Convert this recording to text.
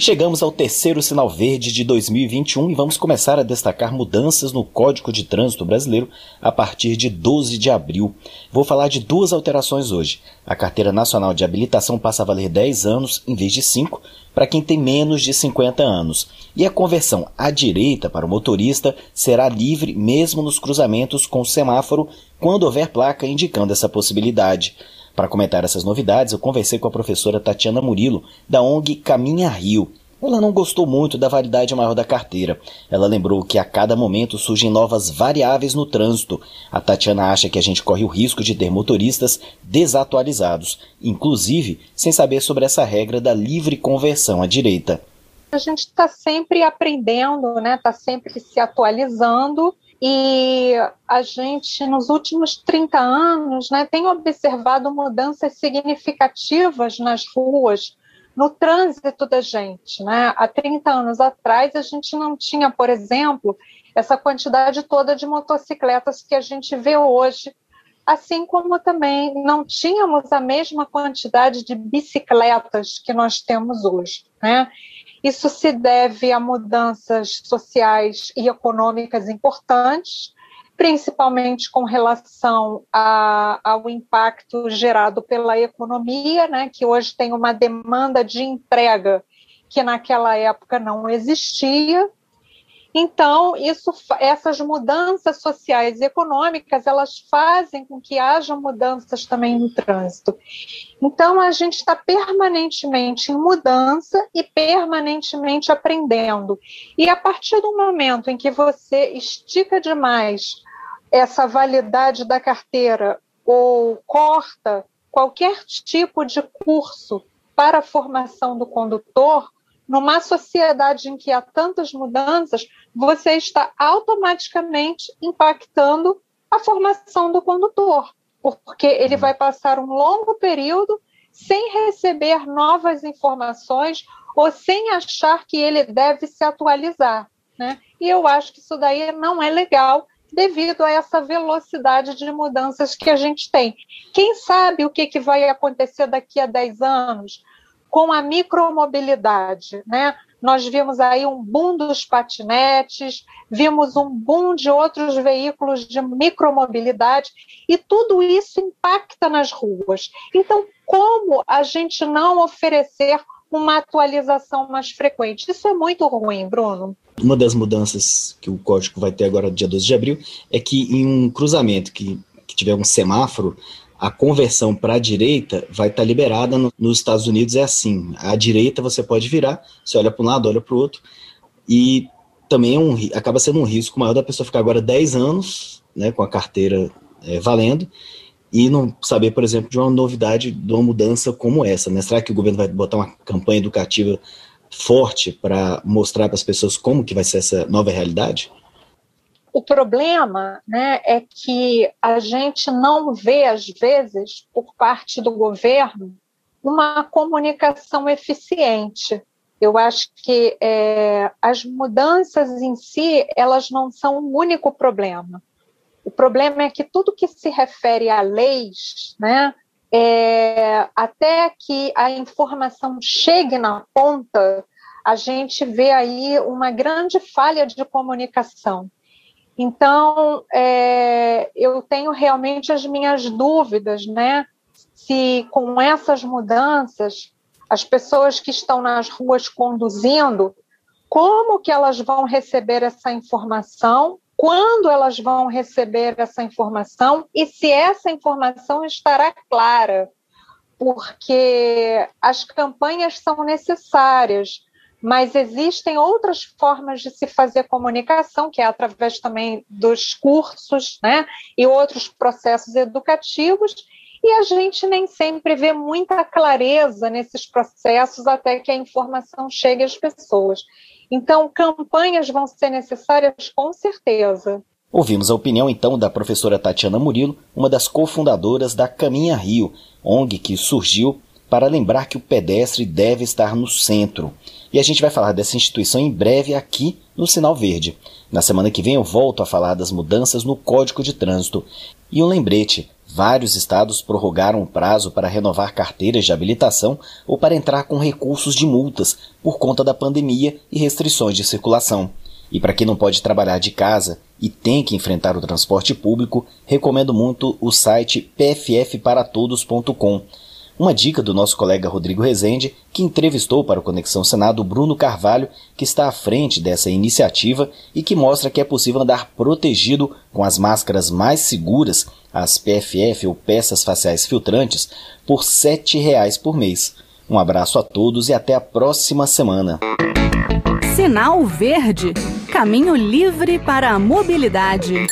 Chegamos ao terceiro sinal verde de 2021 e vamos começar a destacar mudanças no Código de Trânsito Brasileiro a partir de 12 de abril. Vou falar de duas alterações hoje. A Carteira Nacional de Habilitação passa a valer 10 anos em vez de 5 para quem tem menos de 50 anos. E a conversão à direita para o motorista será livre mesmo nos cruzamentos com semáforo quando houver placa indicando essa possibilidade. Para comentar essas novidades, eu conversei com a professora Tatiana Murilo, da ONG Caminha Rio. Ela não gostou muito da validade maior da carteira. Ela lembrou que a cada momento surgem novas variáveis no trânsito. A Tatiana acha que a gente corre o risco de ter motoristas desatualizados, inclusive sem saber sobre essa regra da livre conversão à direita. A gente está sempre aprendendo, né? Está sempre se atualizando e a gente, nos últimos 30 anos, né, tem observado mudanças significativas nas ruas, no trânsito da gente. Né? Há 30 anos atrás, a gente não tinha, por exemplo, essa quantidade toda de motocicletas que a gente vê hoje, assim como também não tínhamos a mesma quantidade de bicicletas que nós temos hoje. Né? Isso se deve a mudanças sociais e econômicas importantes, principalmente com relação a, ao impacto gerado pela economia, né, que hoje tem uma demanda de entrega que naquela época não existia, então, isso, essas mudanças sociais e econômicas, elas fazem com que haja mudanças também no trânsito. Então, a gente está permanentemente em mudança e permanentemente aprendendo. E a partir do momento em que você estica demais essa validade da carteira ou corta qualquer tipo de curso para a formação do condutor, numa sociedade em que há tantas mudanças, você está automaticamente impactando a formação do condutor, porque ele vai passar um longo período sem receber novas informações ou sem achar que ele deve se atualizar. Né? E eu acho que isso daí não é legal devido a essa velocidade de mudanças que a gente tem. Quem sabe o que, que vai acontecer daqui a 10 anos? Com a micromobilidade, né? Nós vimos aí um boom dos patinetes, vimos um boom de outros veículos de micromobilidade, e tudo isso impacta nas ruas. Então, como a gente não oferecer uma atualização mais frequente? Isso é muito ruim, Bruno. Uma das mudanças que o código vai ter agora, dia 12 de abril, é que em um cruzamento que, que tiver um semáforo, a conversão para a direita vai estar tá liberada no, nos Estados Unidos é assim. À direita você pode virar, você olha para um lado, olha para o outro, e também é um, acaba sendo um risco maior da pessoa ficar agora 10 anos né, com a carteira é, valendo e não saber, por exemplo, de uma novidade, de uma mudança como essa. Né? Será que o governo vai botar uma campanha educativa forte para mostrar para as pessoas como que vai ser essa nova realidade? O problema né, é que a gente não vê, às vezes, por parte do governo, uma comunicação eficiente. Eu acho que é, as mudanças em si, elas não são o único problema. O problema é que tudo que se refere a leis, né, é, até que a informação chegue na ponta, a gente vê aí uma grande falha de comunicação. Então, é, eu tenho realmente as minhas dúvidas, né? Se com essas mudanças, as pessoas que estão nas ruas conduzindo, como que elas vão receber essa informação, quando elas vão receber essa informação? E se essa informação estará clara, porque as campanhas são necessárias, mas existem outras formas de se fazer comunicação, que é através também dos cursos, né, e outros processos educativos, e a gente nem sempre vê muita clareza nesses processos até que a informação chegue às pessoas. Então, campanhas vão ser necessárias com certeza. Ouvimos a opinião então da professora Tatiana Murilo, uma das cofundadoras da Caminha Rio, ONG que surgiu para lembrar que o pedestre deve estar no centro. E a gente vai falar dessa instituição em breve aqui no Sinal Verde. Na semana que vem eu volto a falar das mudanças no Código de Trânsito. E um lembrete: vários estados prorrogaram o prazo para renovar carteiras de habilitação ou para entrar com recursos de multas por conta da pandemia e restrições de circulação. E para quem não pode trabalhar de casa e tem que enfrentar o transporte público, recomendo muito o site pffparatodos.com. Uma dica do nosso colega Rodrigo Rezende, que entrevistou para o Conexão Senado Bruno Carvalho, que está à frente dessa iniciativa e que mostra que é possível andar protegido com as máscaras mais seguras, as PFF ou peças faciais filtrantes, por R$ 7,00 por mês. Um abraço a todos e até a próxima semana. Sinal Verde Caminho livre para a mobilidade.